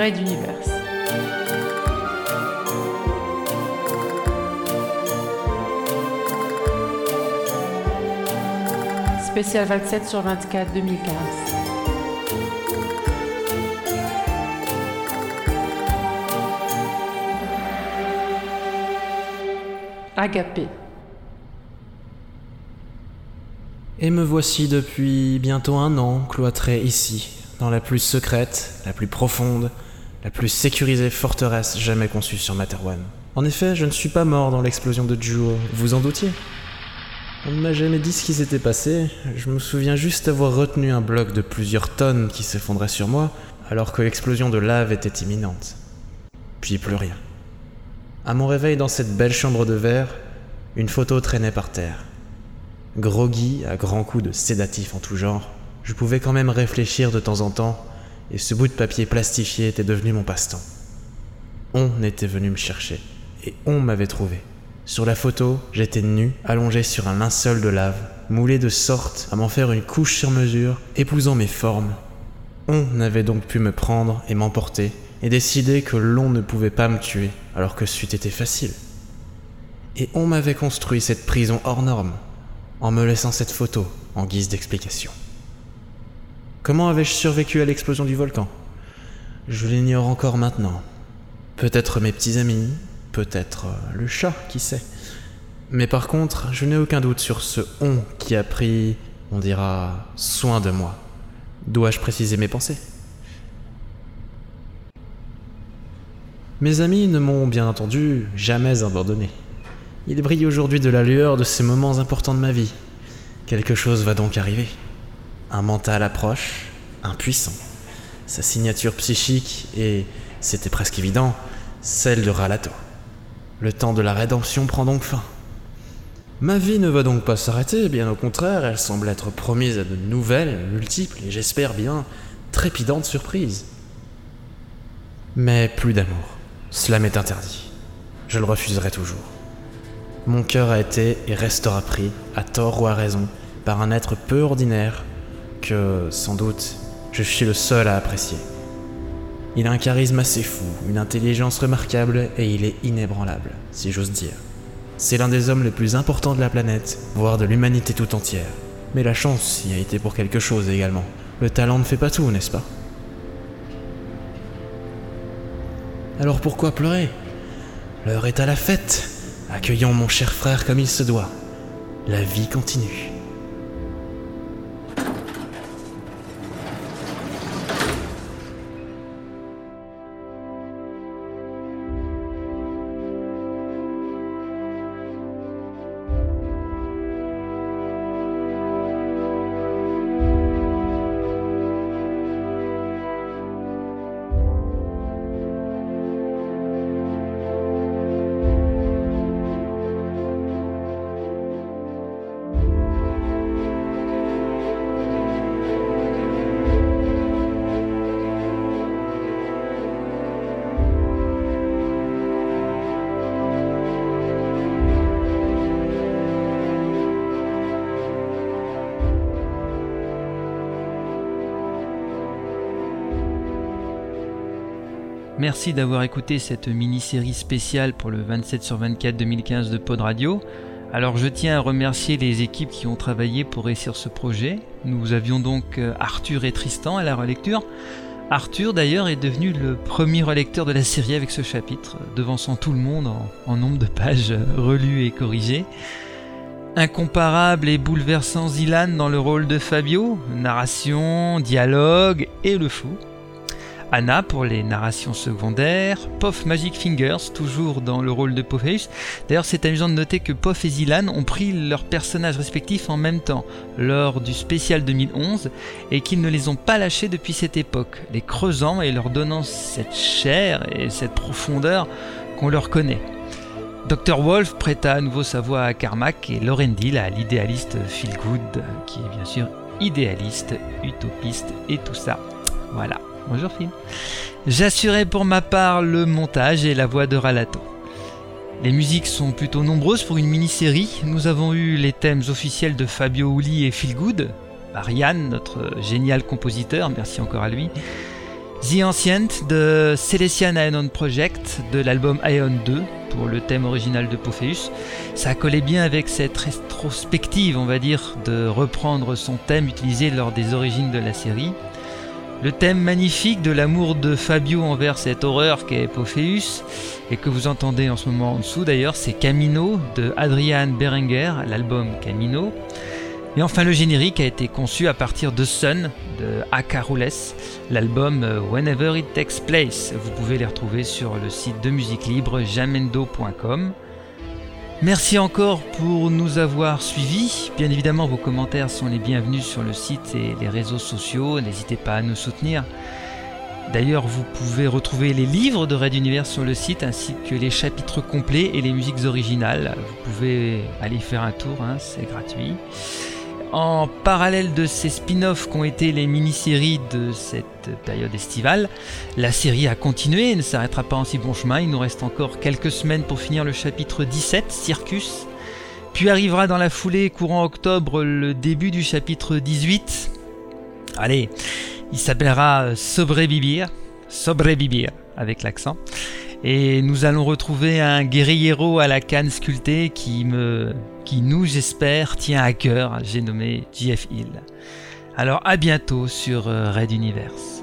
Ride Universe. Spécial 27 sur 24 2015. Agapé. Et me voici depuis bientôt un an cloîtré ici, dans la plus secrète, la plus profonde, la plus sécurisée forteresse jamais conçue sur Materwan. En effet, je ne suis pas mort dans l'explosion de Jour, vous en doutiez? On ne m'a jamais dit ce qui s'était passé, je me souviens juste avoir retenu un bloc de plusieurs tonnes qui s'effondrait sur moi, alors que l'explosion de lave était imminente. Puis plus rien. À mon réveil dans cette belle chambre de verre, une photo traînait par terre. Groggy à grands coups de sédatifs en tout genre, je pouvais quand même réfléchir de temps en temps, et ce bout de papier plastifié était devenu mon passe-temps. On était venu me chercher, et on m'avait trouvé. Sur la photo, j'étais nu, allongé sur un linceul de lave, moulé de sorte à m'en faire une couche sur mesure, épousant mes formes. On avait donc pu me prendre et m'emporter, et décider que l'on ne pouvait pas me tuer, alors que c'eût été facile. Et on m'avait construit cette prison hors norme, en me laissant cette photo en guise d'explication. Comment avais-je survécu à l'explosion du volcan? Je l'ignore encore maintenant. Peut-être mes petits amis, peut-être euh, le chat, qui sait. Mais par contre, je n'ai aucun doute sur ce on qui a pris, on dira, soin de moi. Dois-je préciser mes pensées? Mes amis ne m'ont bien entendu jamais abandonné. Il brille aujourd'hui de la lueur de ces moments importants de ma vie. Quelque chose va donc arriver. Un mental approche, impuissant. Sa signature psychique et, c'était presque évident, celle de Ralato. Le temps de la rédemption prend donc fin. Ma vie ne va donc pas s'arrêter, bien au contraire, elle semble être promise à de nouvelles, multiples et j'espère bien trépidantes surprises. Mais plus d'amour. Cela m'est interdit. Je le refuserai toujours. Mon cœur a été et restera pris, à tort ou à raison, par un être peu ordinaire que, sans doute, je suis le seul à apprécier. Il a un charisme assez fou, une intelligence remarquable et il est inébranlable, si j'ose dire. C'est l'un des hommes les plus importants de la planète, voire de l'humanité tout entière. Mais la chance y a été pour quelque chose également. Le talent ne fait pas tout, n'est-ce pas? Alors pourquoi pleurer? L'heure est à la fête. Accueillons mon cher frère comme il se doit. La vie continue. Merci d'avoir écouté cette mini-série spéciale pour le 27 sur 24 2015 de Pod Radio. Alors je tiens à remercier les équipes qui ont travaillé pour réussir ce projet. Nous avions donc euh, Arthur et Tristan à la relecture. Arthur d'ailleurs est devenu le premier relecteur de la série avec ce chapitre, devançant tout le monde en, en nombre de pages relues et corrigées. Incomparable et bouleversant Zilan dans le rôle de Fabio, narration, dialogue et le fou. Anna pour les narrations secondaires, Poff Magic Fingers toujours dans le rôle de Pofface. D'ailleurs c'est amusant de noter que Poff et Zilan ont pris leurs personnages respectifs en même temps lors du spécial 2011 et qu'ils ne les ont pas lâchés depuis cette époque, les creusant et leur donnant cette chair et cette profondeur qu'on leur connaît. Dr. Wolf prêta à nouveau sa voix à Carmack et Lorendil à l'idéaliste Phil Good, qui est bien sûr idéaliste, utopiste et tout ça. Voilà. Bonjour Phil. J'assurais pour ma part le montage et la voix de Ralato. Les musiques sont plutôt nombreuses pour une mini-série. Nous avons eu les thèmes officiels de Fabio Uli et Phil Good, Ariane, notre génial compositeur, merci encore à lui. The Ancient de Celestian Aeon Project de l'album Aeon 2 pour le thème original de Pophéus. Ça collait bien avec cette rétrospective, on va dire, de reprendre son thème utilisé lors des origines de la série. Le thème magnifique de l'amour de Fabio envers cette horreur qu'est Pophéus, et que vous entendez en ce moment en dessous d'ailleurs, c'est Camino de Adrian Berenger, l'album Camino. Et enfin le générique a été conçu à partir de Sun de Akarules, l'album Whenever It Takes Place. Vous pouvez les retrouver sur le site de musique libre jamendo.com. Merci encore pour nous avoir suivis. Bien évidemment, vos commentaires sont les bienvenus sur le site et les réseaux sociaux. N'hésitez pas à nous soutenir. D'ailleurs, vous pouvez retrouver les livres de Red Universe sur le site ainsi que les chapitres complets et les musiques originales. Vous pouvez aller faire un tour, hein, c'est gratuit. En parallèle de ces spin-offs qu'ont été les mini-séries de cette période estivale, la série a continué et ne s'arrêtera pas en si bon chemin. Il nous reste encore quelques semaines pour finir le chapitre 17, Circus. Puis arrivera dans la foulée, courant octobre, le début du chapitre 18. Allez, il s'appellera Sobrevivir, Sobrevivir avec l'accent. Et nous allons retrouver un guerriero à la canne sculptée qui me, qui nous, j'espère, tient à cœur. J'ai nommé JF Hill. Alors à bientôt sur euh, Red Universe.